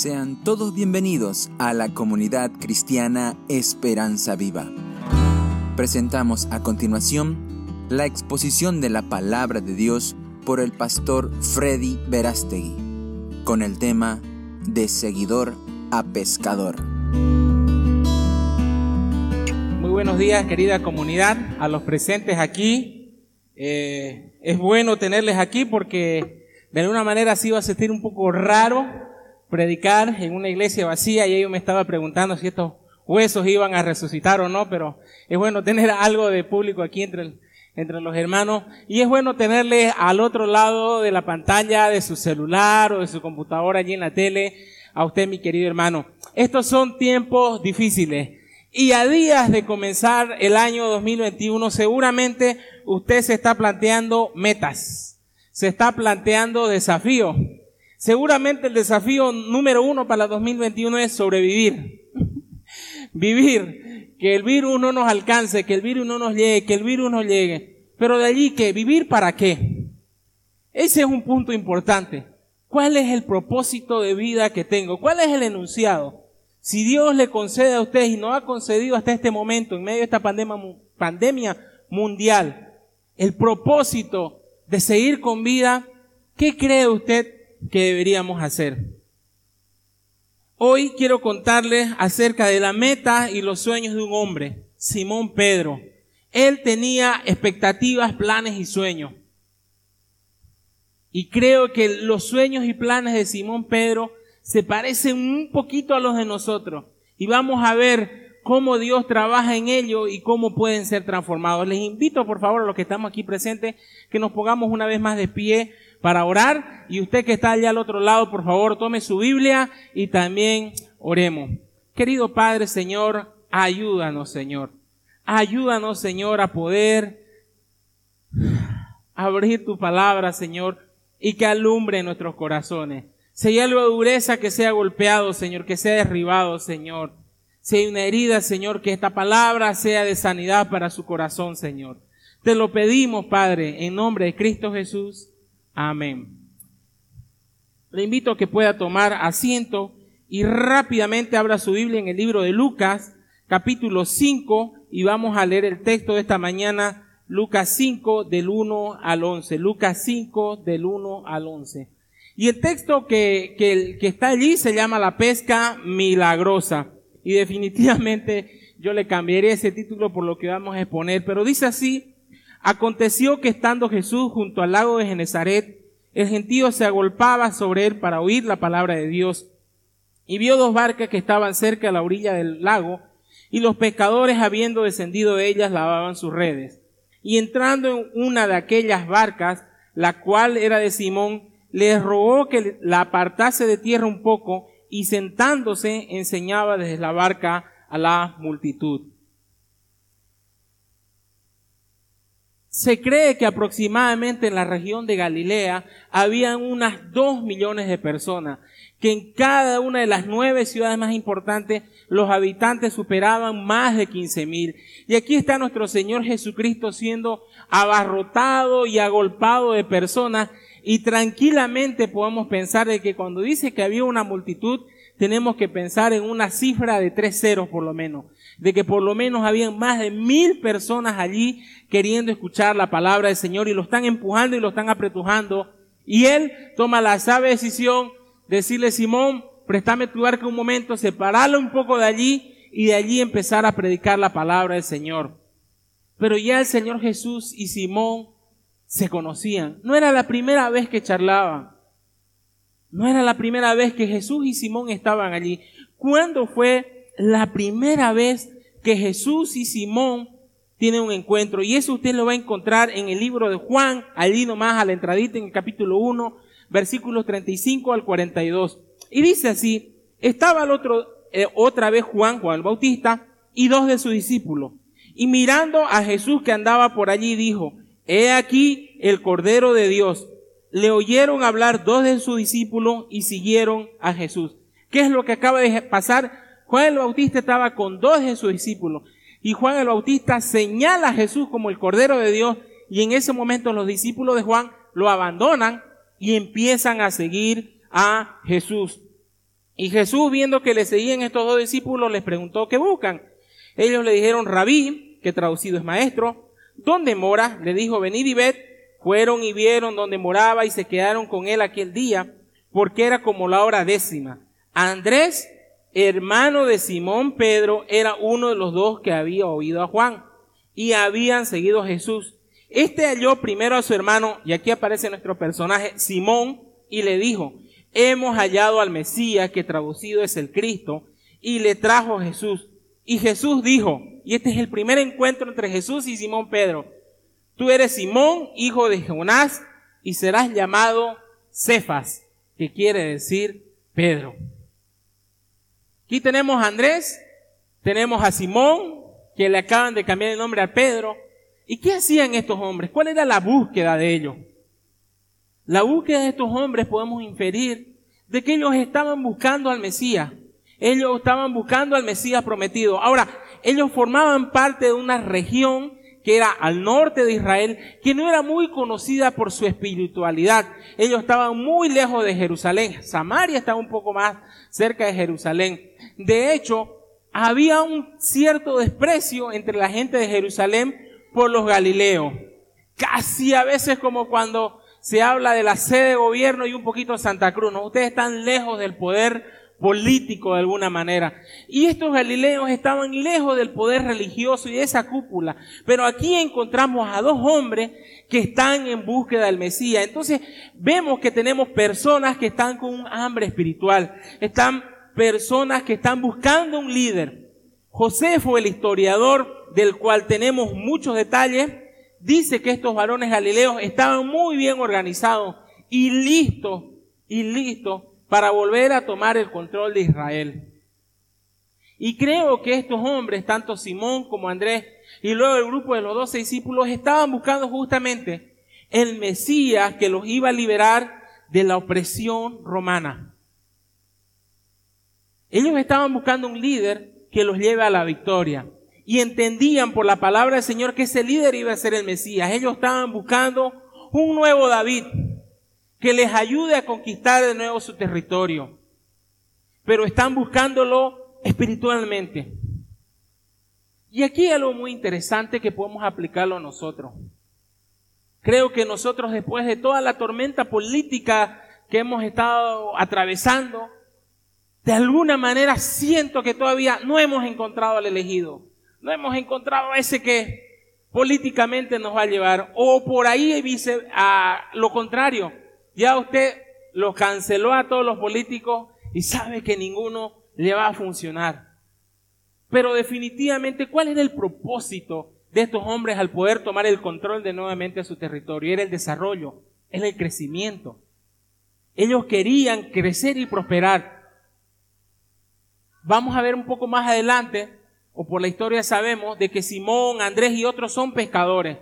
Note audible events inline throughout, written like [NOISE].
Sean todos bienvenidos a la comunidad cristiana Esperanza Viva. Presentamos a continuación la exposición de la palabra de Dios por el pastor Freddy Verástegui, con el tema De seguidor a pescador. Muy buenos días querida comunidad, a los presentes aquí. Eh, es bueno tenerles aquí porque de alguna manera sí va a sentir un poco raro predicar en una iglesia vacía y yo me estaba preguntando si estos huesos iban a resucitar o no, pero es bueno tener [LAUGHS] algo de público aquí entre, entre los hermanos. Y es bueno tenerle al otro lado de la pantalla de su celular o de su computadora allí en la tele a usted, mi querido hermano. Estos son tiempos difíciles. Y a días de comenzar el año 2021 seguramente usted se está planteando metas, se está planteando desafíos Seguramente el desafío número uno para el 2021 es sobrevivir. Vivir. Que el virus no nos alcance, que el virus no nos llegue, que el virus no llegue. Pero de allí que vivir para qué. Ese es un punto importante. ¿Cuál es el propósito de vida que tengo? ¿Cuál es el enunciado? Si Dios le concede a usted y no ha concedido hasta este momento, en medio de esta pandemia, pandemia mundial, el propósito de seguir con vida, ¿qué cree usted que deberíamos hacer. Hoy quiero contarles acerca de la meta y los sueños de un hombre, Simón Pedro. Él tenía expectativas, planes y sueños. Y creo que los sueños y planes de Simón Pedro se parecen un poquito a los de nosotros. Y vamos a ver cómo Dios trabaja en ello y cómo pueden ser transformados. Les invito, por favor, a los que estamos aquí presentes, que nos pongamos una vez más de pie para orar y usted que está allá al otro lado, por favor, tome su Biblia y también oremos. Querido Padre, Señor, ayúdanos, Señor. Ayúdanos, Señor, a poder abrir tu palabra, Señor, y que alumbre nuestros corazones. Si hay algo dureza, que sea golpeado, Señor, que sea derribado, Señor. Si hay una herida, Señor, que esta palabra sea de sanidad para su corazón, Señor. Te lo pedimos, Padre, en nombre de Cristo Jesús. Amén. Le invito a que pueda tomar asiento y rápidamente abra su Biblia en el libro de Lucas, capítulo 5, y vamos a leer el texto de esta mañana, Lucas 5 del 1 al 11. Lucas 5 del 1 al 11. Y el texto que, que, que está allí se llama La pesca milagrosa. Y definitivamente yo le cambiaré ese título por lo que vamos a exponer, pero dice así, Aconteció que estando Jesús junto al lago de Genezaret, el gentío se agolpaba sobre él para oír la palabra de Dios. Y vio dos barcas que estaban cerca a la orilla del lago, y los pescadores, habiendo descendido de ellas, lavaban sus redes. Y entrando en una de aquellas barcas, la cual era de Simón, les rogó que la apartase de tierra un poco, y sentándose enseñaba desde la barca a la multitud. Se cree que aproximadamente en la región de Galilea habían unas dos millones de personas, que en cada una de las nueve ciudades más importantes los habitantes superaban más de quince mil. Y aquí está nuestro Señor Jesucristo siendo abarrotado y agolpado de personas y tranquilamente podemos pensar de que cuando dice que había una multitud, tenemos que pensar en una cifra de tres ceros por lo menos de que por lo menos habían más de mil personas allí queriendo escuchar la palabra del Señor y lo están empujando y lo están apretujando. Y él toma la sabe decisión de decirle, Simón, préstame tu barco un momento, separarlo un poco de allí y de allí empezar a predicar la palabra del Señor. Pero ya el Señor Jesús y Simón se conocían. No era la primera vez que charlaban. No era la primera vez que Jesús y Simón estaban allí. ¿Cuándo fue la primera vez que Jesús y Simón tienen un encuentro. Y eso usted lo va a encontrar en el libro de Juan, allí nomás a la entradita en el capítulo 1, versículos 35 al 42. Y dice así, estaba el otro, eh, otra vez Juan, Juan el Bautista, y dos de sus discípulos. Y mirando a Jesús que andaba por allí, dijo, He aquí el Cordero de Dios. Le oyeron hablar dos de sus discípulos y siguieron a Jesús. ¿Qué es lo que acaba de pasar? Juan el Bautista estaba con dos de sus discípulos y Juan el Bautista señala a Jesús como el Cordero de Dios y en ese momento los discípulos de Juan lo abandonan y empiezan a seguir a Jesús. Y Jesús, viendo que le seguían estos dos discípulos, les preguntó, ¿qué buscan? Ellos le dijeron, rabí, que traducido es maestro. ¿Dónde mora? Le dijo, venid y ved. Fueron y vieron dónde moraba y se quedaron con él aquel día, porque era como la hora décima. Andrés, hermano de Simón Pedro, era uno de los dos que había oído a Juan y habían seguido a Jesús. Este halló primero a su hermano, y aquí aparece nuestro personaje, Simón, y le dijo, hemos hallado al Mesías, que traducido es el Cristo, y le trajo Jesús. Y Jesús dijo, y este es el primer encuentro entre Jesús y Simón Pedro, tú eres Simón, hijo de Jonás, y serás llamado Cefas, que quiere decir Pedro. Aquí tenemos a Andrés, tenemos a Simón, que le acaban de cambiar el nombre a Pedro, ¿Y qué hacían estos hombres? ¿Cuál era la búsqueda de ellos? La búsqueda de estos hombres podemos inferir de que ellos estaban buscando al Mesías. Ellos estaban buscando al Mesías prometido. Ahora, ellos formaban parte de una región que era al norte de Israel, que no era muy conocida por su espiritualidad. Ellos estaban muy lejos de Jerusalén. Samaria estaba un poco más cerca de Jerusalén. De hecho, había un cierto desprecio entre la gente de Jerusalén por los Galileos. Casi a veces como cuando se habla de la sede de gobierno y un poquito Santa Cruz. ¿no? Ustedes están lejos del poder político de alguna manera. Y estos galileos estaban lejos del poder religioso y de esa cúpula. Pero aquí encontramos a dos hombres que están en búsqueda del Mesías. Entonces vemos que tenemos personas que están con un hambre espiritual. Están personas que están buscando un líder. José fue el historiador del cual tenemos muchos detalles, dice que estos varones galileos estaban muy bien organizados y listos, y listos para volver a tomar el control de Israel. Y creo que estos hombres, tanto Simón como Andrés, y luego el grupo de los doce discípulos, estaban buscando justamente el Mesías que los iba a liberar de la opresión romana. Ellos estaban buscando un líder que los lleve a la victoria y entendían por la palabra del Señor que ese líder iba a ser el Mesías. Ellos estaban buscando un nuevo David que les ayude a conquistar de nuevo su territorio. Pero están buscándolo espiritualmente. Y aquí hay algo muy interesante que podemos aplicarlo nosotros. Creo que nosotros después de toda la tormenta política que hemos estado atravesando, de alguna manera siento que todavía no hemos encontrado al elegido no hemos encontrado a ese que políticamente nos va a llevar. O por ahí dice a lo contrario. Ya usted lo canceló a todos los políticos y sabe que ninguno le va a funcionar. Pero definitivamente, ¿cuál era el propósito de estos hombres al poder tomar el control de nuevamente su territorio? Era el desarrollo, era el crecimiento. Ellos querían crecer y prosperar. Vamos a ver un poco más adelante o por la historia sabemos de que Simón, Andrés y otros son pescadores.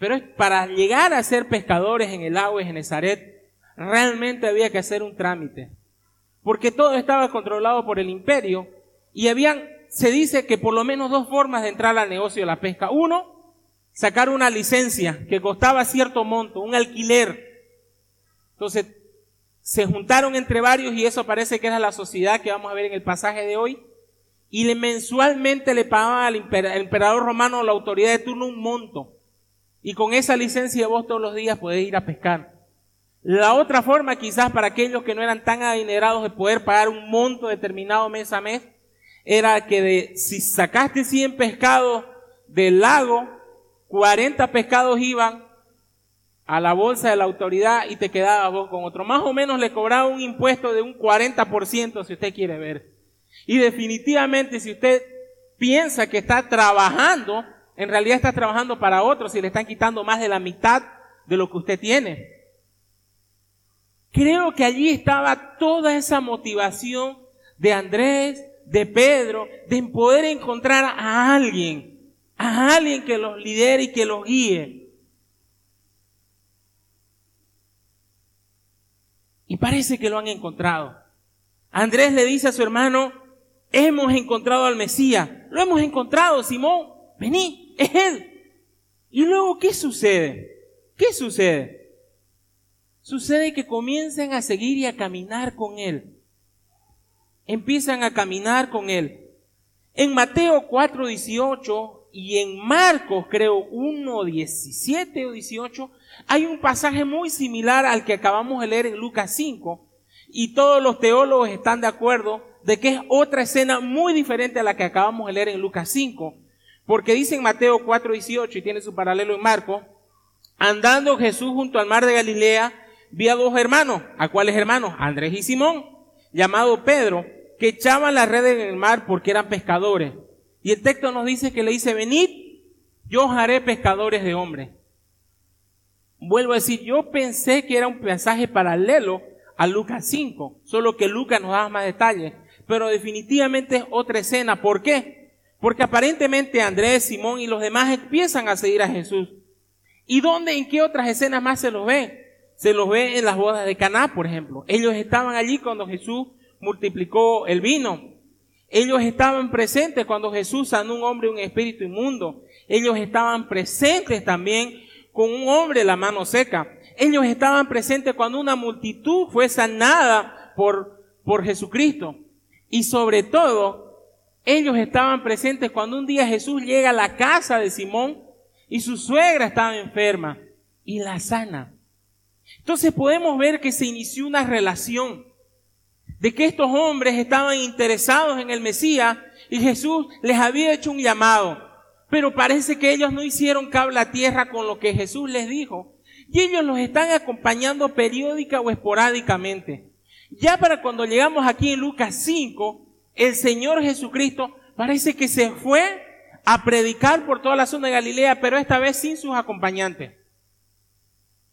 Pero para llegar a ser pescadores en el agua de Genezaret, realmente había que hacer un trámite. Porque todo estaba controlado por el imperio y habían, se dice que por lo menos dos formas de entrar al negocio de la pesca. Uno, sacar una licencia que costaba cierto monto, un alquiler. Entonces, se juntaron entre varios y eso parece que era la sociedad que vamos a ver en el pasaje de hoy y mensualmente le pagaba al emperador romano la autoridad de turno un monto. Y con esa licencia vos todos los días podés ir a pescar. La otra forma, quizás para aquellos que no eran tan adinerados de poder pagar un monto determinado mes a mes, era que de, si sacaste 100 pescados del lago, 40 pescados iban a la bolsa de la autoridad y te quedabas vos con otro. Más o menos le cobraba un impuesto de un 40% si usted quiere ver. Y definitivamente si usted piensa que está trabajando, en realidad está trabajando para otros y le están quitando más de la mitad de lo que usted tiene. Creo que allí estaba toda esa motivación de Andrés, de Pedro, de poder encontrar a alguien, a alguien que los lidere y que los guíe. Y parece que lo han encontrado. Andrés le dice a su hermano, hemos encontrado al Mesías. Lo hemos encontrado, Simón. Vení, Él. Y luego, ¿qué sucede? ¿Qué sucede? Sucede que comienzan a seguir y a caminar con Él. empiezan a caminar con él. En Mateo 4, 18 y en Marcos, creo, 1, 17 o 18, hay un pasaje muy similar al que acabamos de leer en Lucas 5 y todos los teólogos están de acuerdo de que es otra escena muy diferente a la que acabamos de leer en Lucas 5, porque dice en Mateo 4, 18 y tiene su paralelo en Marcos, andando Jesús junto al mar de Galilea, vi a dos hermanos, ¿a cuáles hermanos? Andrés y Simón, llamado Pedro, que echaban la red en el mar porque eran pescadores. Y el texto nos dice que le dice, venid, yo os haré pescadores de hombres. Vuelvo a decir, yo pensé que era un mensaje paralelo a Lucas 5, solo que Lucas nos da más detalles, pero definitivamente es otra escena. ¿Por qué? Porque aparentemente Andrés, Simón y los demás empiezan a seguir a Jesús. ¿Y dónde, en qué otras escenas más se los ve? Se los ve en las bodas de Caná, por ejemplo. Ellos estaban allí cuando Jesús multiplicó el vino. Ellos estaban presentes cuando Jesús sanó un hombre un espíritu inmundo. Ellos estaban presentes también con un hombre la mano seca. Ellos estaban presentes cuando una multitud fue sanada por, por Jesucristo. Y sobre todo, ellos estaban presentes cuando un día Jesús llega a la casa de Simón y su suegra estaba enferma y la sana. Entonces podemos ver que se inició una relación de que estos hombres estaban interesados en el Mesías y Jesús les había hecho un llamado. Pero parece que ellos no hicieron cable a tierra con lo que Jesús les dijo. Y ellos los están acompañando periódica o esporádicamente. Ya para cuando llegamos aquí en Lucas 5, el Señor Jesucristo parece que se fue a predicar por toda la zona de Galilea, pero esta vez sin sus acompañantes.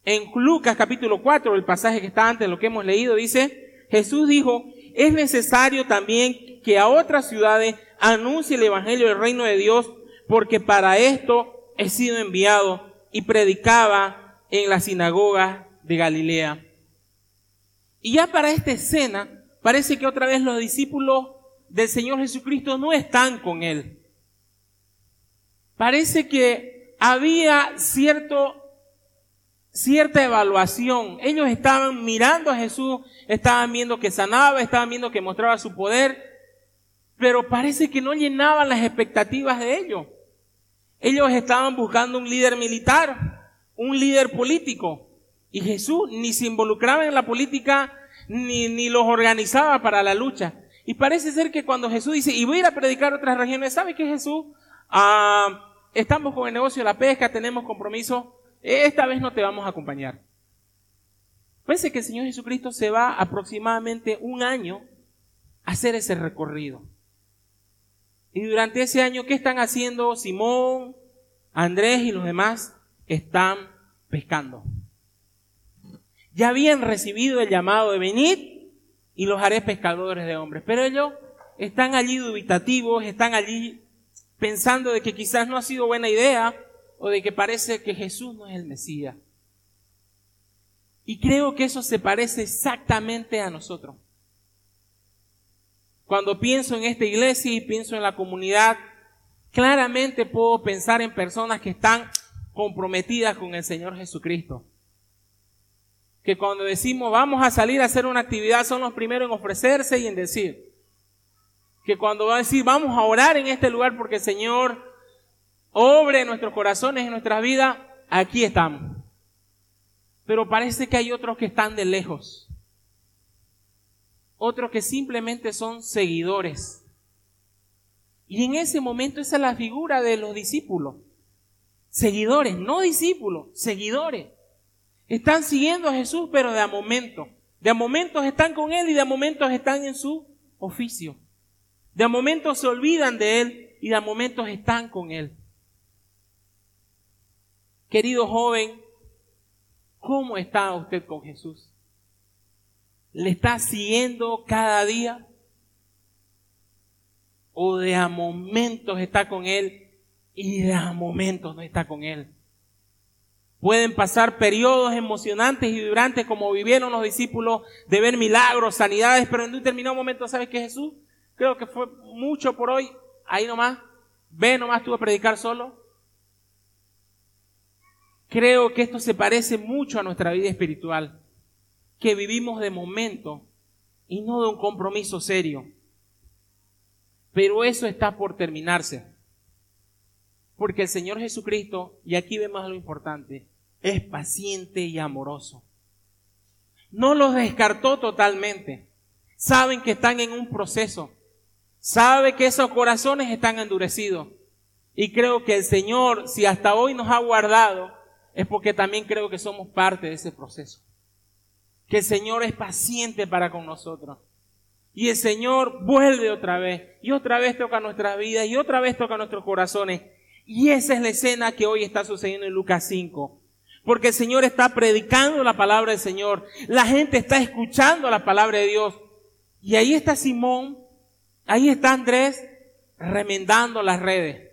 En Lucas capítulo 4, el pasaje que está antes de lo que hemos leído, dice, Jesús dijo, es necesario también que a otras ciudades anuncie el Evangelio del reino de Dios, porque para esto he sido enviado y predicaba en las sinagogas de Galilea. Y ya para esta escena, parece que otra vez los discípulos del Señor Jesucristo no están con Él. Parece que había cierto cierta evaluación. Ellos estaban mirando a Jesús, estaban viendo que sanaba, estaban viendo que mostraba su poder, pero parece que no llenaban las expectativas de ellos. Ellos estaban buscando un líder militar, un líder político, y Jesús ni se involucraba en la política ni, ni los organizaba para la lucha. Y parece ser que cuando Jesús dice, y voy a ir a predicar otras regiones, ¿sabe qué Jesús? Ah, estamos con el negocio de la pesca, tenemos compromiso esta vez no te vamos a acompañar. Parece que el Señor Jesucristo se va aproximadamente un año a hacer ese recorrido. Y durante ese año, ¿qué están haciendo Simón, Andrés y los demás? Están pescando. Ya habían recibido el llamado de venir y los haré pescadores de hombres. Pero ellos están allí dubitativos, están allí pensando de que quizás no ha sido buena idea o de que parece que Jesús no es el Mesías. Y creo que eso se parece exactamente a nosotros. Cuando pienso en esta iglesia y pienso en la comunidad, claramente puedo pensar en personas que están comprometidas con el Señor Jesucristo. Que cuando decimos vamos a salir a hacer una actividad son los primeros en ofrecerse y en decir. Que cuando va a decir vamos a orar en este lugar porque el Señor obre en nuestros corazones, en nuestras vidas, aquí estamos. Pero parece que hay otros que están de lejos. Otros que simplemente son seguidores. Y en ese momento esa es la figura de los discípulos. Seguidores, no discípulos, seguidores. Están siguiendo a Jesús, pero de a momentos. De a momentos están con Él y de a momentos están en su oficio. De a momentos se olvidan de Él y de a momentos están con Él. Querido joven, ¿cómo está usted con Jesús? ¿Le está siguiendo cada día? ¿O de a momentos está con Él y de a momentos no está con Él? Pueden pasar periodos emocionantes y vibrantes como vivieron los discípulos de ver milagros, sanidades, pero en un determinado momento, ¿sabes qué Jesús? Creo que fue mucho por hoy. Ahí nomás. Ve nomás tú a predicar solo. Creo que esto se parece mucho a nuestra vida espiritual, que vivimos de momento y no de un compromiso serio. Pero eso está por terminarse. Porque el Señor Jesucristo, y aquí vemos lo importante, es paciente y amoroso. No los descartó totalmente. Saben que están en un proceso. Sabe que esos corazones están endurecidos. Y creo que el Señor, si hasta hoy nos ha guardado, es porque también creo que somos parte de ese proceso. Que el Señor es paciente para con nosotros. Y el Señor vuelve otra vez. Y otra vez toca nuestras vidas. Y otra vez toca nuestros corazones. Y esa es la escena que hoy está sucediendo en Lucas 5. Porque el Señor está predicando la palabra del Señor. La gente está escuchando la palabra de Dios. Y ahí está Simón. Ahí está Andrés remendando las redes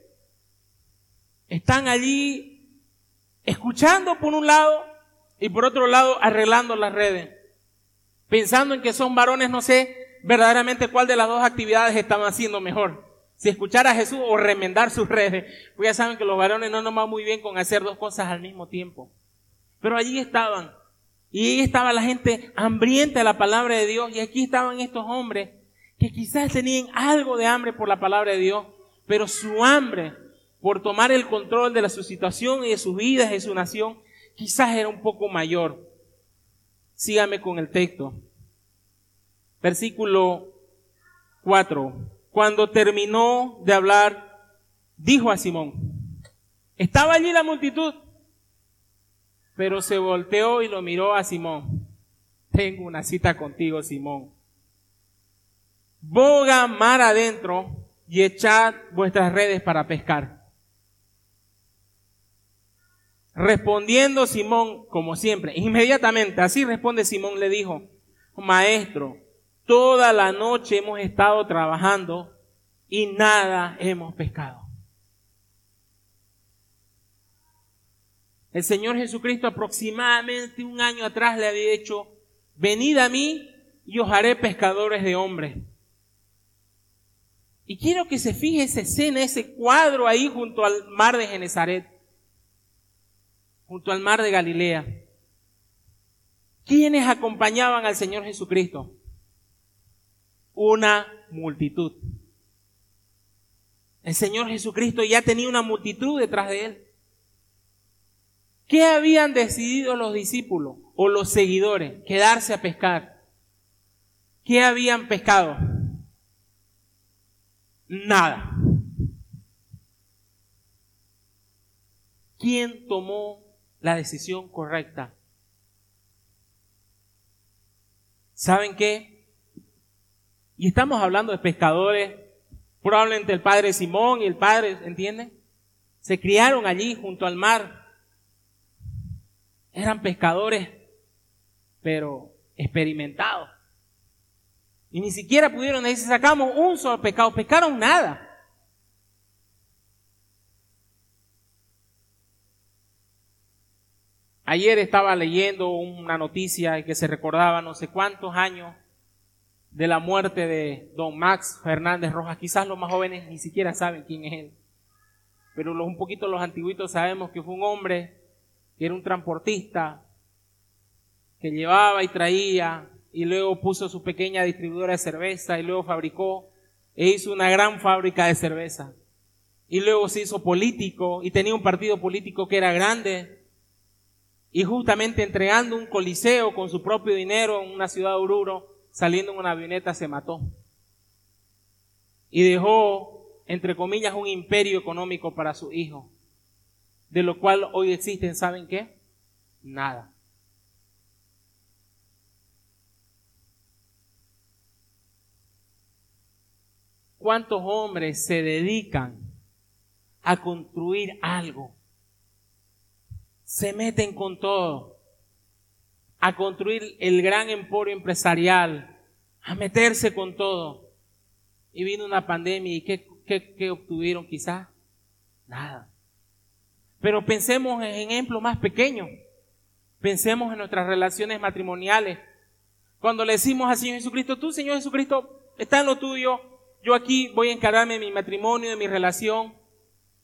están allí escuchando por un lado y por otro lado arreglando las redes. Pensando en que son varones, no sé verdaderamente cuál de las dos actividades estaban haciendo mejor. Si escuchar a Jesús o remendar sus redes. Porque ya saben que los varones no nos va muy bien con hacer dos cosas al mismo tiempo. Pero allí estaban. Y ahí estaba la gente hambrienta de la palabra de Dios. Y aquí estaban estos hombres que quizás tenían algo de hambre por la palabra de Dios. Pero su hambre por tomar el control de su situación y de sus vidas y de su nación, quizás era un poco mayor. Sígame con el texto. Versículo 4. Cuando terminó de hablar, dijo a Simón, estaba allí la multitud, pero se volteó y lo miró a Simón. Tengo una cita contigo, Simón. Boga mar adentro y echad vuestras redes para pescar. Respondiendo Simón, como siempre, inmediatamente, así responde Simón, le dijo, Maestro, toda la noche hemos estado trabajando y nada hemos pescado. El Señor Jesucristo aproximadamente un año atrás le había dicho, venid a mí y os haré pescadores de hombres. Y quiero que se fije esa escena, ese cuadro ahí junto al mar de Genezaret junto al mar de Galilea. ¿Quiénes acompañaban al Señor Jesucristo? Una multitud. El Señor Jesucristo ya tenía una multitud detrás de él. ¿Qué habían decidido los discípulos o los seguidores? Quedarse a pescar. ¿Qué habían pescado? Nada. ¿Quién tomó la decisión correcta. ¿Saben qué? Y estamos hablando de pescadores, probablemente el padre Simón y el padre, ¿entienden? Se criaron allí junto al mar. Eran pescadores, pero experimentados. Y ni siquiera pudieron decir, sacamos un solo pescado, pescaron nada. Ayer estaba leyendo una noticia que se recordaba no sé cuántos años de la muerte de don Max Fernández Rojas. Quizás los más jóvenes ni siquiera saben quién es él. Pero los, un poquito los antiguitos sabemos que fue un hombre que era un transportista, que llevaba y traía, y luego puso su pequeña distribuidora de cerveza, y luego fabricó e hizo una gran fábrica de cerveza. Y luego se hizo político, y tenía un partido político que era grande, y justamente entregando un coliseo con su propio dinero en una ciudad de Oruro, saliendo en una avioneta, se mató. Y dejó, entre comillas, un imperio económico para su hijo, de lo cual hoy existen, ¿saben qué? Nada. ¿Cuántos hombres se dedican a construir algo se meten con todo a construir el gran emporio empresarial, a meterse con todo. Y vino una pandemia y ¿qué, qué, obtuvieron quizás? Nada. Pero pensemos en ejemplos más pequeños. Pensemos en nuestras relaciones matrimoniales. Cuando le decimos al Señor Jesucristo, tú Señor Jesucristo, está en lo tuyo, yo aquí voy a encargarme de mi matrimonio, de mi relación,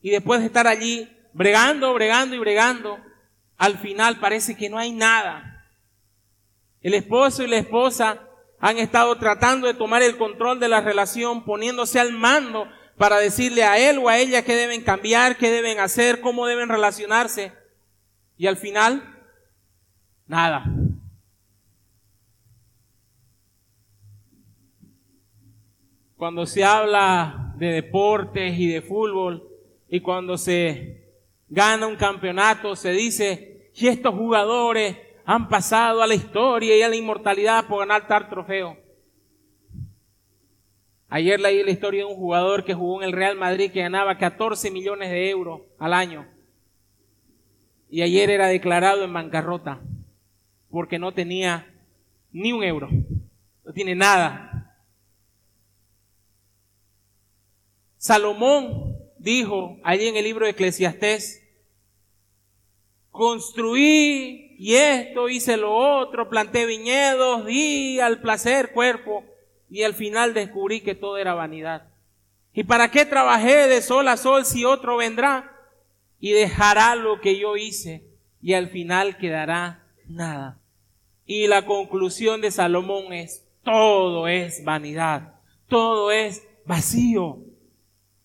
y después de estar allí bregando, bregando y bregando, al final parece que no hay nada. El esposo y la esposa han estado tratando de tomar el control de la relación, poniéndose al mando para decirle a él o a ella qué deben cambiar, qué deben hacer, cómo deben relacionarse. Y al final, nada. Cuando se habla de deportes y de fútbol y cuando se gana un campeonato, se dice, y estos jugadores han pasado a la historia y a la inmortalidad por ganar tal trofeo. Ayer leí la historia de un jugador que jugó en el Real Madrid que ganaba 14 millones de euros al año. Y ayer era declarado en bancarrota porque no tenía ni un euro. No tiene nada. Salomón dijo allí en el libro de Eclesiastés, construí y esto, hice lo otro, planté viñedos, di al placer cuerpo y al final descubrí que todo era vanidad. ¿Y para qué trabajé de sol a sol si otro vendrá y dejará lo que yo hice y al final quedará nada? Y la conclusión de Salomón es, todo es vanidad, todo es vacío.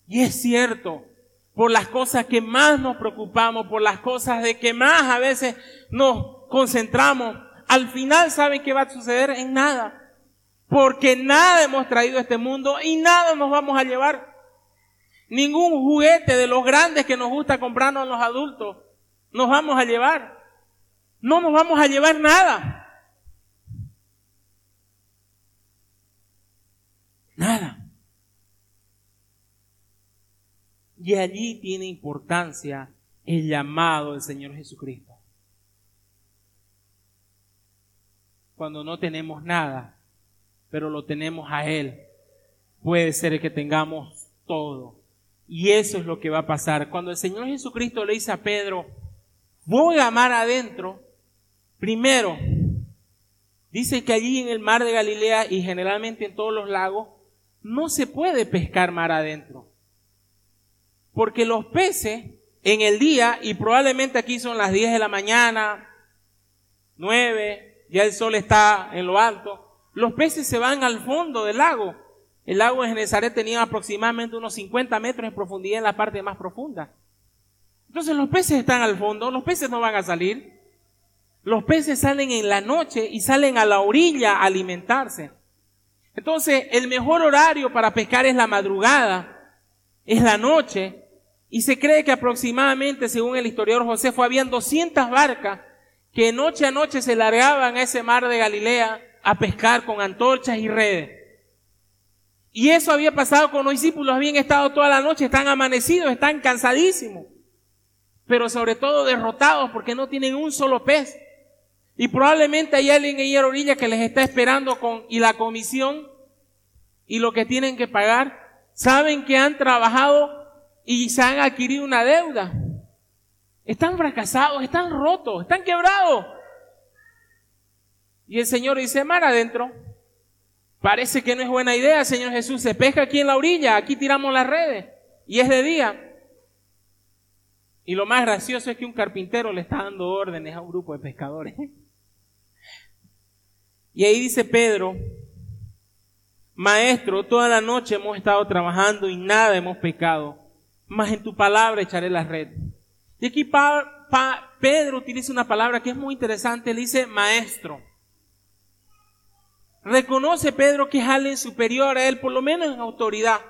Y es cierto, por las cosas que más nos preocupamos, por las cosas de que más a veces nos concentramos, al final ¿saben qué va a suceder? En nada. Porque nada hemos traído a este mundo y nada nos vamos a llevar. Ningún juguete de los grandes que nos gusta comprarnos los adultos nos vamos a llevar. No nos vamos a llevar nada. Nada. Y allí tiene importancia el llamado del Señor Jesucristo. Cuando no tenemos nada, pero lo tenemos a Él, puede ser que tengamos todo. Y eso es lo que va a pasar. Cuando el Señor Jesucristo le dice a Pedro, voy a mar adentro, primero, dice que allí en el mar de Galilea y generalmente en todos los lagos, no se puede pescar mar adentro. Porque los peces en el día, y probablemente aquí son las 10 de la mañana, 9, ya el sol está en lo alto, los peces se van al fondo del lago. El lago de Genezaret tenía aproximadamente unos 50 metros de profundidad en la parte más profunda. Entonces los peces están al fondo, los peces no van a salir. Los peces salen en la noche y salen a la orilla a alimentarse. Entonces el mejor horario para pescar es la madrugada, es la noche, y se cree que aproximadamente, según el historiador José, fue habían 200 barcas que noche a noche se largaban a ese mar de Galilea a pescar con antorchas y redes. Y eso había pasado con los discípulos, habían estado toda la noche, están amanecidos, están cansadísimos, pero sobre todo derrotados porque no tienen un solo pez. Y probablemente hay alguien ahí a la orilla que les está esperando con, y la comisión y lo que tienen que pagar. Saben que han trabajado y se han adquirido una deuda. Están fracasados, están rotos, están quebrados. Y el Señor dice, mar adentro. Parece que no es buena idea, Señor Jesús. Se pesca aquí en la orilla, aquí tiramos las redes. Y es de día. Y lo más gracioso es que un carpintero le está dando órdenes a un grupo de pescadores. Y ahí dice Pedro, Maestro, toda la noche hemos estado trabajando y nada hemos pecado mas en tu palabra echaré la red. Y aquí Pedro utiliza una palabra que es muy interesante, le dice maestro. Reconoce Pedro que es alguien superior a él, por lo menos en autoridad,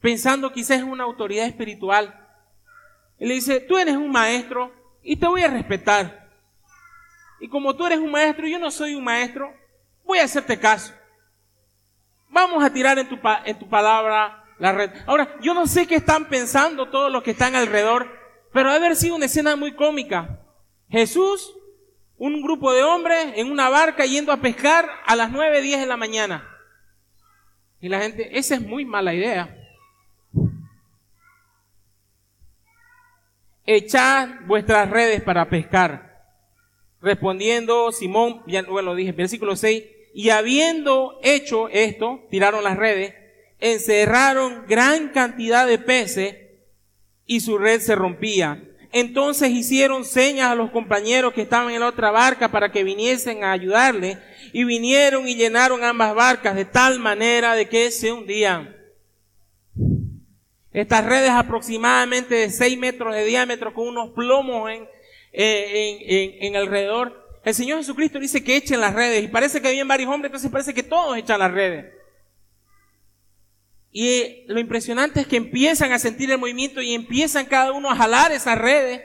pensando quizás en una autoridad espiritual. Él le dice, tú eres un maestro y te voy a respetar. Y como tú eres un maestro y yo no soy un maestro, voy a hacerte caso. Vamos a tirar en tu, en tu palabra la red. Ahora, yo no sé qué están pensando todos los que están alrededor, pero haber sido una escena muy cómica. Jesús, un grupo de hombres en una barca yendo a pescar a las 9, 10 de la mañana. Y la gente, esa es muy mala idea. Echad vuestras redes para pescar. Respondiendo Simón, ya bueno, lo dije, versículo 6, y habiendo hecho esto, tiraron las redes, encerraron gran cantidad de peces y su red se rompía. Entonces hicieron señas a los compañeros que estaban en la otra barca para que viniesen a ayudarle y vinieron y llenaron ambas barcas de tal manera de que se hundían. Estas redes aproximadamente de 6 metros de diámetro con unos plomos en, en, en, alrededor. El Señor Jesucristo dice que echen las redes y parece que habían varios hombres, entonces parece que todos echan las redes. Y lo impresionante es que empiezan a sentir el movimiento y empiezan cada uno a jalar esas redes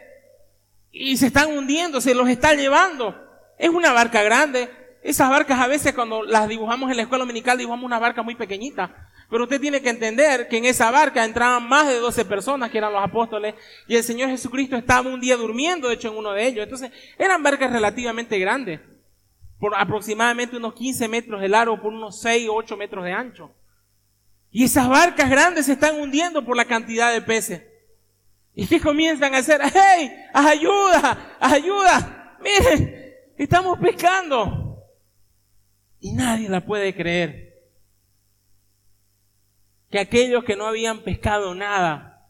y se están hundiendo, se los está llevando. Es una barca grande. Esas barcas a veces cuando las dibujamos en la escuela dominical dibujamos una barca muy pequeñita. Pero usted tiene que entender que en esa barca entraban más de 12 personas que eran los apóstoles y el Señor Jesucristo estaba un día durmiendo, de hecho, en uno de ellos. Entonces, eran barcas relativamente grandes, por aproximadamente unos 15 metros de largo, por unos 6 o 8 metros de ancho. Y esas barcas grandes se están hundiendo por la cantidad de peces. ¿Y qué comienzan a hacer? ¡Hey! ¡Ayuda! ¡Ayuda! Miren, estamos pescando. Y nadie la puede creer. Que aquellos que no habían pescado nada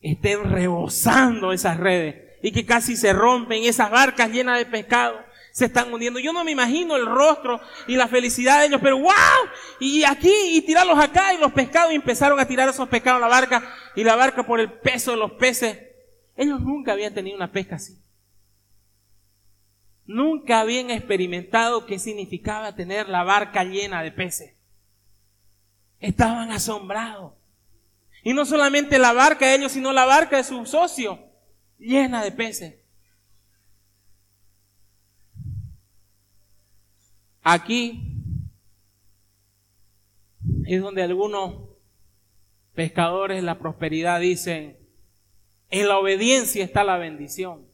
estén rebosando esas redes y que casi se rompen esas barcas llenas de pescado se están hundiendo. Yo no me imagino el rostro y la felicidad de ellos, pero wow, y aquí y tirarlos acá y los pescados empezaron a tirar esos pescados a la barca y la barca por el peso de los peces. Ellos nunca habían tenido una pesca así. Nunca habían experimentado qué significaba tener la barca llena de peces. Estaban asombrados. Y no solamente la barca de ellos, sino la barca de su socio, llena de peces. Aquí es donde algunos pescadores la prosperidad dicen, en la obediencia está la bendición.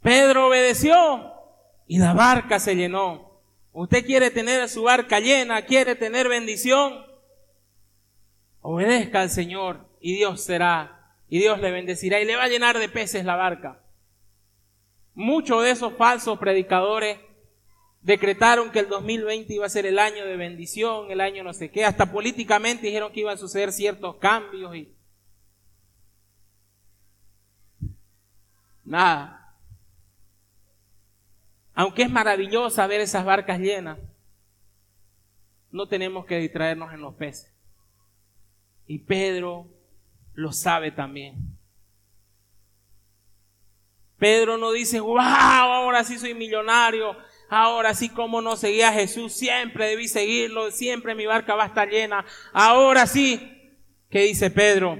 Pedro obedeció y la barca se llenó. Usted quiere tener su barca llena, quiere tener bendición. Obedezca al Señor y Dios será, y Dios le bendecirá y le va a llenar de peces la barca. Muchos de esos falsos predicadores decretaron que el 2020 iba a ser el año de bendición, el año no sé qué, hasta políticamente dijeron que iban a suceder ciertos cambios y nada. Aunque es maravilloso ver esas barcas llenas, no tenemos que distraernos en los peces. Y Pedro lo sabe también. Pedro no dice, wow, ahora sí soy millonario, Ahora sí, como no seguía a Jesús, siempre debí seguirlo, siempre mi barca va a estar llena. Ahora sí, ¿qué dice Pedro?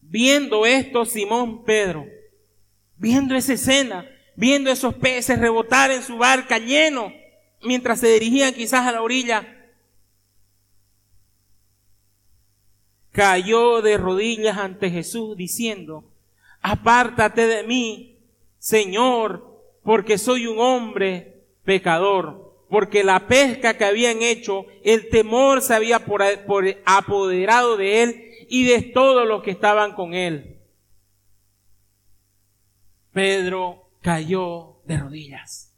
Viendo esto, Simón Pedro, viendo esa escena, viendo esos peces rebotar en su barca lleno, mientras se dirigían quizás a la orilla, cayó de rodillas ante Jesús diciendo, apártate de mí, Señor, porque soy un hombre pecador, porque la pesca que habían hecho, el temor se había apoderado de él y de todos los que estaban con él. Pedro cayó de rodillas.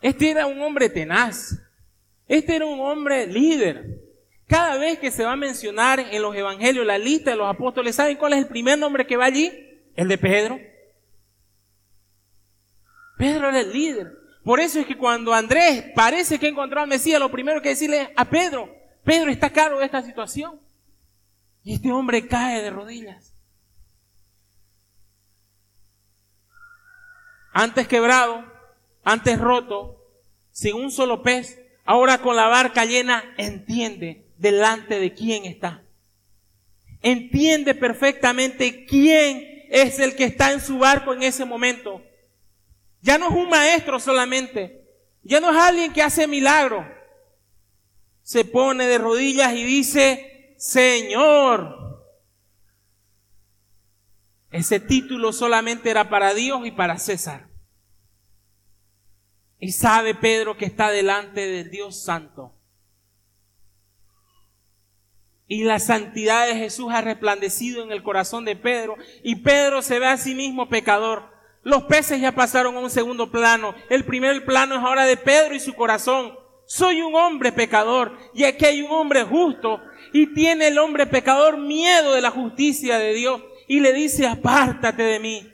Este era un hombre tenaz. Este era un hombre líder. Cada vez que se va a mencionar en los evangelios la lista de los apóstoles, ¿saben cuál es el primer nombre que va allí? El de Pedro. Pedro era el líder. Por eso es que cuando Andrés parece que encontró al Mesías, lo primero que decirle a Pedro, Pedro está caro de esta situación. Y este hombre cae de rodillas. Antes quebrado, antes roto, sin un solo pez, ahora con la barca llena, entiende delante de quién está. Entiende perfectamente quién es el que está en su barco en ese momento. Ya no es un maestro solamente. Ya no es alguien que hace milagro. Se pone de rodillas y dice, Señor. Ese título solamente era para Dios y para César. Y sabe Pedro que está delante del Dios Santo. Y la santidad de Jesús ha resplandecido en el corazón de Pedro. Y Pedro se ve a sí mismo pecador. Los peces ya pasaron a un segundo plano. El primer plano es ahora de Pedro y su corazón. Soy un hombre pecador y aquí hay un hombre justo Y tiene el hombre pecador miedo de la justicia de Dios y le dice, apártate de mí.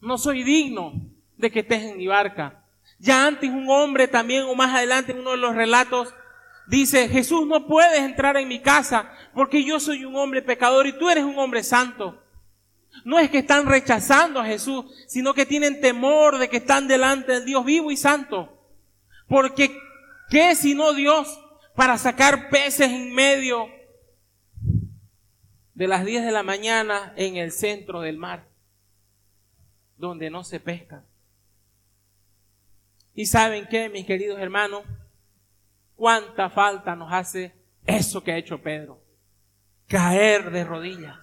No soy digno de que estés en mi barca. Ya antes un hombre también, o más adelante en uno de los relatos, dice, Jesús, no puedes entrar en mi casa porque yo soy un hombre pecador y tú eres un hombre santo. No es que están rechazando a Jesús, sino que tienen temor de que están delante del Dios vivo y santo. Porque, ¿qué sino Dios para sacar peces en medio de las 10 de la mañana en el centro del mar, donde no se pesca? Y saben qué, mis queridos hermanos, cuánta falta nos hace eso que ha hecho Pedro, caer de rodillas.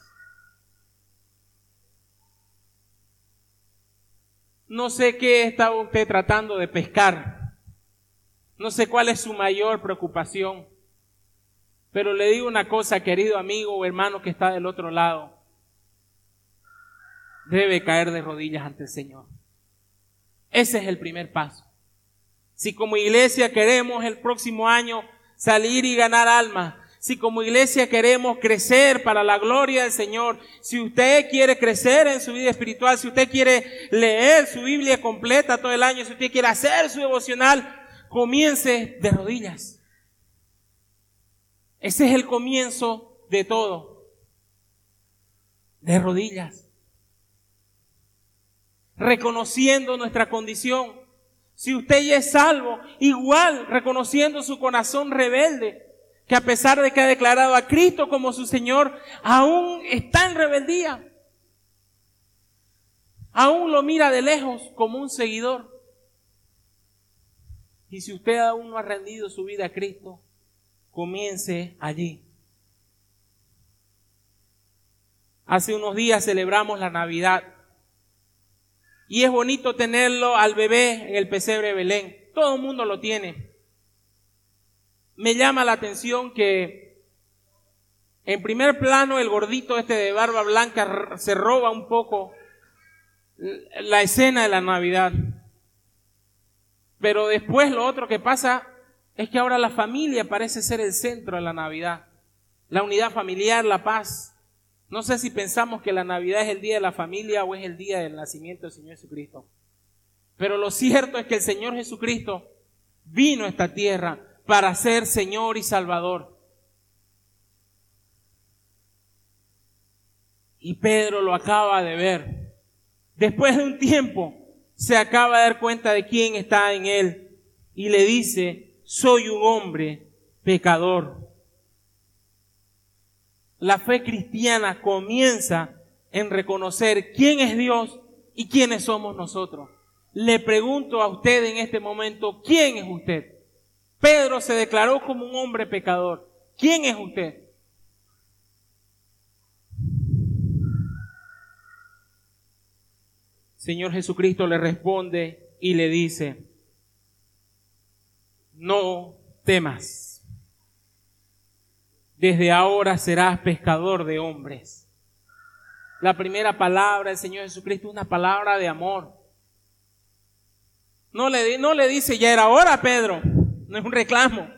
No sé qué está usted tratando de pescar. No sé cuál es su mayor preocupación. Pero le digo una cosa, querido amigo o hermano que está del otro lado. Debe caer de rodillas ante el Señor. Ese es el primer paso. Si como iglesia queremos el próximo año salir y ganar almas, si como iglesia queremos crecer para la gloria del Señor, si usted quiere crecer en su vida espiritual, si usted quiere leer su Biblia completa todo el año, si usted quiere hacer su devocional, comience de rodillas. Ese es el comienzo de todo. De rodillas. Reconociendo nuestra condición. Si usted ya es salvo, igual reconociendo su corazón rebelde que a pesar de que ha declarado a Cristo como su Señor, aún está en rebeldía. Aún lo mira de lejos como un seguidor. Y si usted aún no ha rendido su vida a Cristo, comience allí. Hace unos días celebramos la Navidad. Y es bonito tenerlo al bebé en el pesebre de Belén. Todo el mundo lo tiene me llama la atención que en primer plano el gordito este de barba blanca se roba un poco la escena de la Navidad. Pero después lo otro que pasa es que ahora la familia parece ser el centro de la Navidad. La unidad familiar, la paz. No sé si pensamos que la Navidad es el día de la familia o es el día del nacimiento del Señor Jesucristo. Pero lo cierto es que el Señor Jesucristo vino a esta tierra para ser Señor y Salvador. Y Pedro lo acaba de ver. Después de un tiempo, se acaba de dar cuenta de quién está en él y le dice, soy un hombre pecador. La fe cristiana comienza en reconocer quién es Dios y quiénes somos nosotros. Le pregunto a usted en este momento, ¿quién es usted? Pedro se declaró como un hombre pecador. ¿Quién es usted? Señor Jesucristo le responde y le dice, no temas. Desde ahora serás pescador de hombres. La primera palabra del Señor Jesucristo es una palabra de amor. No le, no le dice, ya era hora, Pedro no es un reclamo.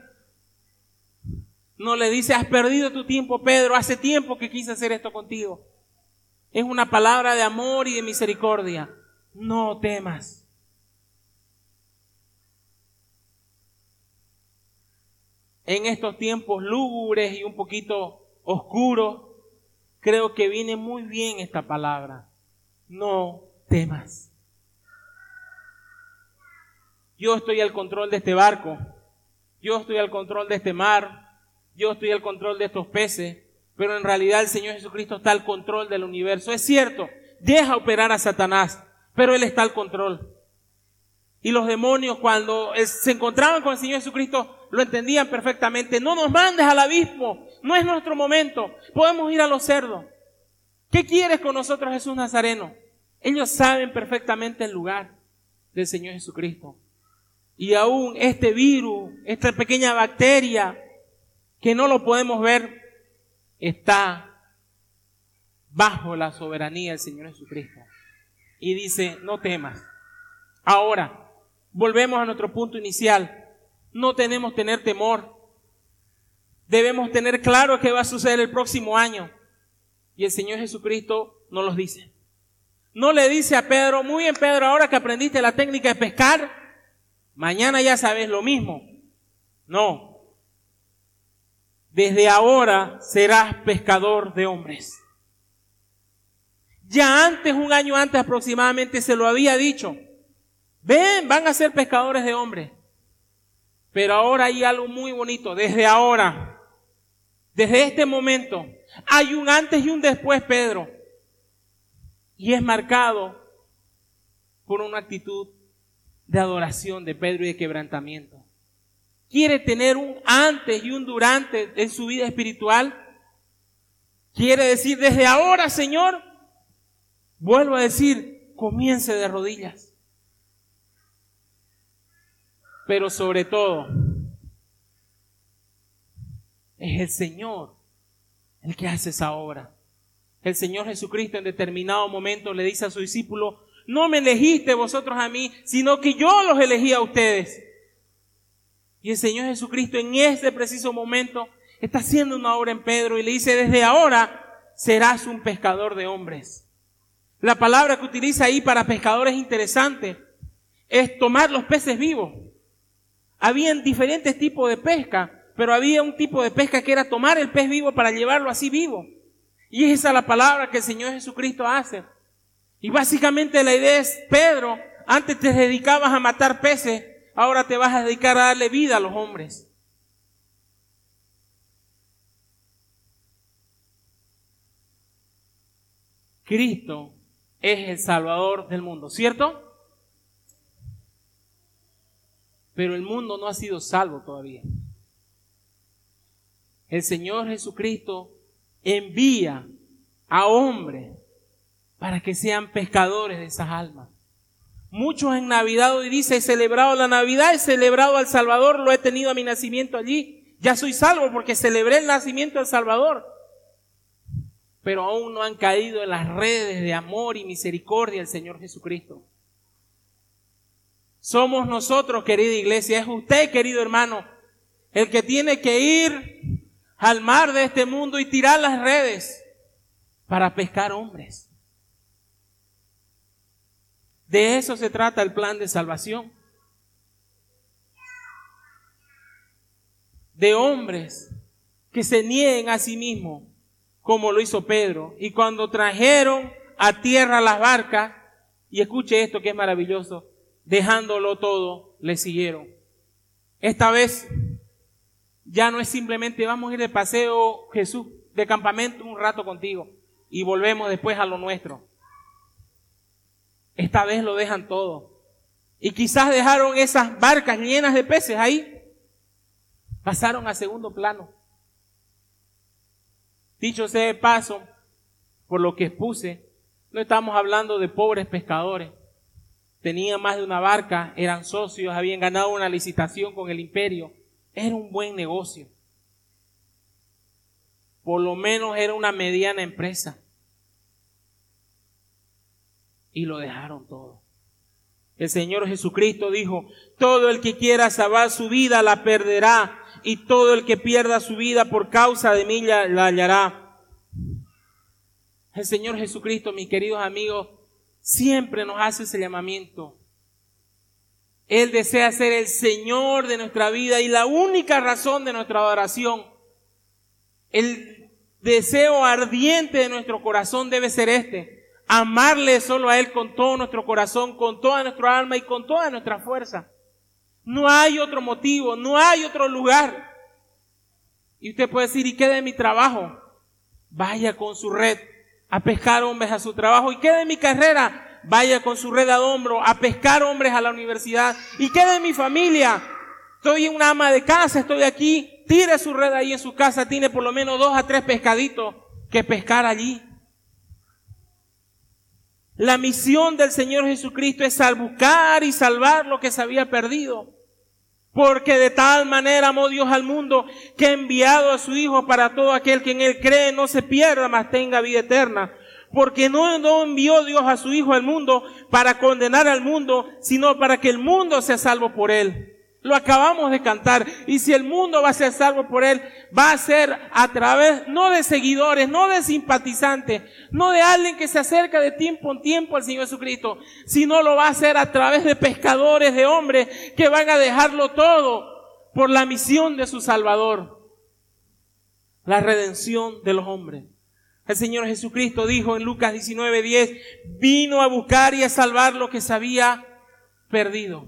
No le dice, has perdido tu tiempo, Pedro, hace tiempo que quise hacer esto contigo. Es una palabra de amor y de misericordia. No temas. En estos tiempos lúgubres y un poquito oscuros, creo que viene muy bien esta palabra. No temas. Yo estoy al control de este barco yo estoy al control de este mar, yo estoy al control de estos peces, pero en realidad el Señor Jesucristo está al control del universo. Es cierto, deja operar a Satanás, pero Él está al control. Y los demonios cuando se encontraban con el Señor Jesucristo lo entendían perfectamente. No nos mandes al abismo, no es nuestro momento, podemos ir a los cerdos. ¿Qué quieres con nosotros Jesús Nazareno? Ellos saben perfectamente el lugar del Señor Jesucristo. Y aún este virus, esta pequeña bacteria que no lo podemos ver, está bajo la soberanía del Señor Jesucristo. Y dice, no temas. Ahora, volvemos a nuestro punto inicial. No tenemos tener temor. Debemos tener claro qué va a suceder el próximo año. Y el Señor Jesucristo nos los dice. No le dice a Pedro, muy bien Pedro, ahora que aprendiste la técnica de pescar, mañana ya sabes lo mismo. No. Desde ahora serás pescador de hombres. Ya antes, un año antes aproximadamente, se lo había dicho. Ven, van a ser pescadores de hombres. Pero ahora hay algo muy bonito. Desde ahora, desde este momento, hay un antes y un después, Pedro. Y es marcado por una actitud de adoración de Pedro y de quebrantamiento. Quiere tener un antes y un durante en su vida espiritual. Quiere decir, desde ahora, Señor, vuelvo a decir, comience de rodillas pero sobre todo es el Señor el que hace esa obra. El Señor Jesucristo en determinado momento le dice a su discípulo, no me elegiste vosotros a mí, sino que yo los elegí a ustedes. Y el Señor Jesucristo en este preciso momento está haciendo una obra en Pedro y le dice, desde ahora serás un pescador de hombres. La palabra que utiliza ahí para pescadores interesante es tomar los peces vivos. Habían diferentes tipos de pesca, pero había un tipo de pesca que era tomar el pez vivo para llevarlo así vivo. Y esa es la palabra que el Señor Jesucristo hace. Y básicamente la idea es, Pedro, antes te dedicabas a matar peces, ahora te vas a dedicar a darle vida a los hombres. Cristo es el Salvador del mundo, ¿cierto? Pero el mundo no ha sido salvo todavía. El Señor Jesucristo envía a hombres para que sean pescadores de esas almas. Muchos en Navidad hoy dicen, he celebrado la Navidad, he celebrado al Salvador, lo he tenido a mi nacimiento allí. Ya soy salvo porque celebré el nacimiento del Salvador. Pero aún no han caído en las redes de amor y misericordia del Señor Jesucristo. Somos nosotros, querida iglesia, es usted, querido hermano, el que tiene que ir al mar de este mundo y tirar las redes para pescar hombres. De eso se trata el plan de salvación. De hombres que se nieguen a sí mismos, como lo hizo Pedro. Y cuando trajeron a tierra las barcas, y escuche esto que es maravilloso, dejándolo todo, le siguieron. Esta vez ya no es simplemente vamos a ir de paseo, Jesús, de campamento un rato contigo y volvemos después a lo nuestro. Esta vez lo dejan todo. Y quizás dejaron esas barcas llenas de peces ahí. Pasaron a segundo plano. Dicho sea de paso, por lo que expuse, no estamos hablando de pobres pescadores tenían más de una barca, eran socios, habían ganado una licitación con el imperio. Era un buen negocio. Por lo menos era una mediana empresa. Y lo dejaron todo. El Señor Jesucristo dijo, todo el que quiera salvar su vida la perderá y todo el que pierda su vida por causa de mí la hallará. El Señor Jesucristo, mis queridos amigos, siempre nos hace ese llamamiento. Él desea ser el Señor de nuestra vida y la única razón de nuestra adoración. El deseo ardiente de nuestro corazón debe ser este. Amarle solo a Él con todo nuestro corazón, con toda nuestra alma y con toda nuestra fuerza. No hay otro motivo, no hay otro lugar. Y usted puede decir, ¿y qué de mi trabajo? Vaya con su red a pescar hombres a su trabajo. ¿Y qué de mi carrera? Vaya con su red a hombro a pescar hombres a la universidad. ¿Y qué de mi familia? Estoy una ama de casa, estoy aquí. Tire su red ahí en su casa, tiene por lo menos dos a tres pescaditos que pescar allí. La misión del Señor Jesucristo es buscar y salvar lo que se había perdido. Porque de tal manera amó Dios al mundo que ha enviado a su Hijo para todo aquel que en él cree no se pierda, mas tenga vida eterna. Porque no, no envió Dios a su Hijo al mundo para condenar al mundo, sino para que el mundo sea salvo por él. Lo acabamos de cantar. Y si el mundo va a ser salvo por él, va a ser a través, no de seguidores, no de simpatizantes, no de alguien que se acerca de tiempo en tiempo al Señor Jesucristo, sino lo va a hacer a través de pescadores, de hombres que van a dejarlo todo por la misión de su Salvador. La redención de los hombres. El Señor Jesucristo dijo en Lucas 19:10, vino a buscar y a salvar lo que se había perdido.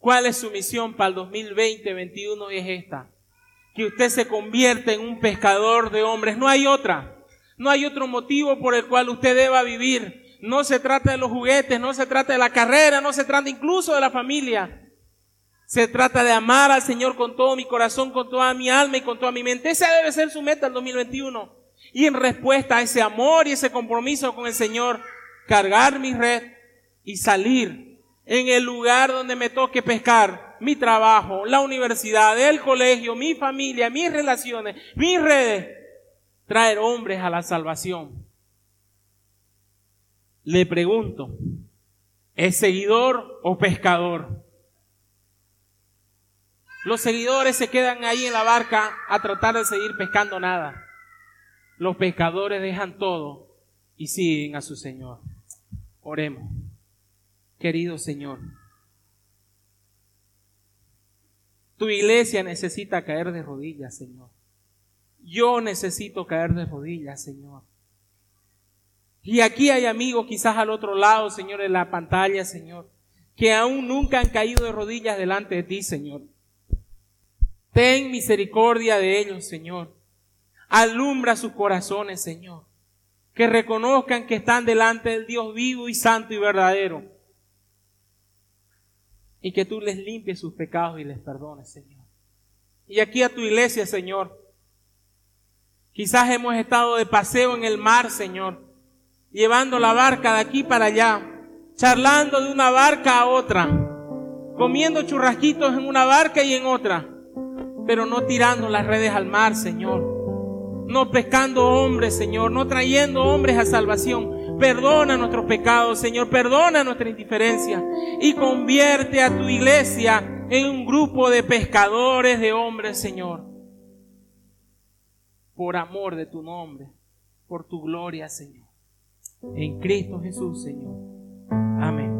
¿Cuál es su misión para el 2020-21? Es esta. Que usted se convierta en un pescador de hombres. No hay otra. No hay otro motivo por el cual usted deba vivir. No se trata de los juguetes, no se trata de la carrera, no se trata incluso de la familia. Se trata de amar al Señor con todo mi corazón, con toda mi alma y con toda mi mente. Esa debe ser su meta el 2021. Y en respuesta a ese amor y ese compromiso con el Señor, cargar mi red y salir en el lugar donde me toque pescar, mi trabajo, la universidad, el colegio, mi familia, mis relaciones, mis redes, traer hombres a la salvación. Le pregunto, ¿es seguidor o pescador? Los seguidores se quedan ahí en la barca a tratar de seguir pescando nada. Los pescadores dejan todo y siguen a su Señor. Oremos querido Señor. Tu iglesia necesita caer de rodillas, Señor. Yo necesito caer de rodillas, Señor. Y aquí hay amigos quizás al otro lado, Señor, en la pantalla, Señor, que aún nunca han caído de rodillas delante de ti, Señor. Ten misericordia de ellos, Señor. Alumbra sus corazones, Señor. Que reconozcan que están delante del Dios vivo y santo y verdadero y que tú les limpies sus pecados y les perdones, Señor. Y aquí a tu iglesia, Señor. Quizás hemos estado de paseo en el mar, Señor, llevando la barca de aquí para allá, charlando de una barca a otra, comiendo churrasquitos en una barca y en otra, pero no tirando las redes al mar, Señor. No pescando hombres, Señor, no trayendo hombres a salvación, Perdona nuestros pecados, Señor. Perdona nuestra indiferencia. Y convierte a tu iglesia en un grupo de pescadores de hombres, Señor. Por amor de tu nombre. Por tu gloria, Señor. En Cristo Jesús, Señor. Amén.